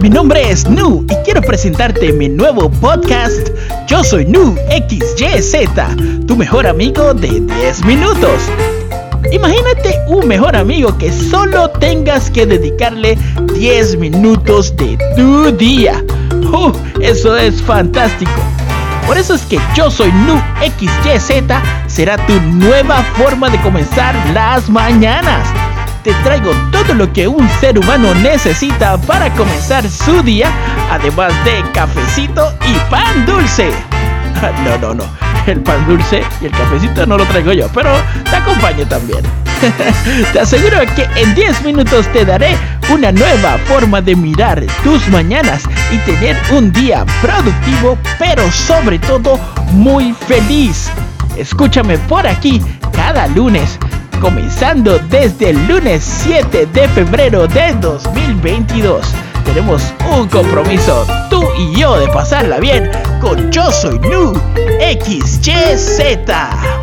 Mi nombre es Nu y quiero presentarte mi nuevo podcast. Yo soy Nu XYZ, tu mejor amigo de 10 minutos. Imagínate un mejor amigo que solo tengas que dedicarle 10 minutos de tu día. Uh, eso es fantástico. Por eso es que yo soy Nu XYZ, será tu nueva forma de comenzar las mañanas te traigo todo lo que un ser humano necesita para comenzar su día, además de cafecito y pan dulce. No, no, no. El pan dulce y el cafecito no lo traigo yo, pero te acompaño también. te aseguro que en 10 minutos te daré una nueva forma de mirar tus mañanas y tener un día productivo, pero sobre todo muy feliz. Escúchame por aquí cada lunes comenzando desde el lunes 7 de febrero de 2022. Tenemos un compromiso, tú y yo, de pasarla bien con Yo Soy Nu XYZ.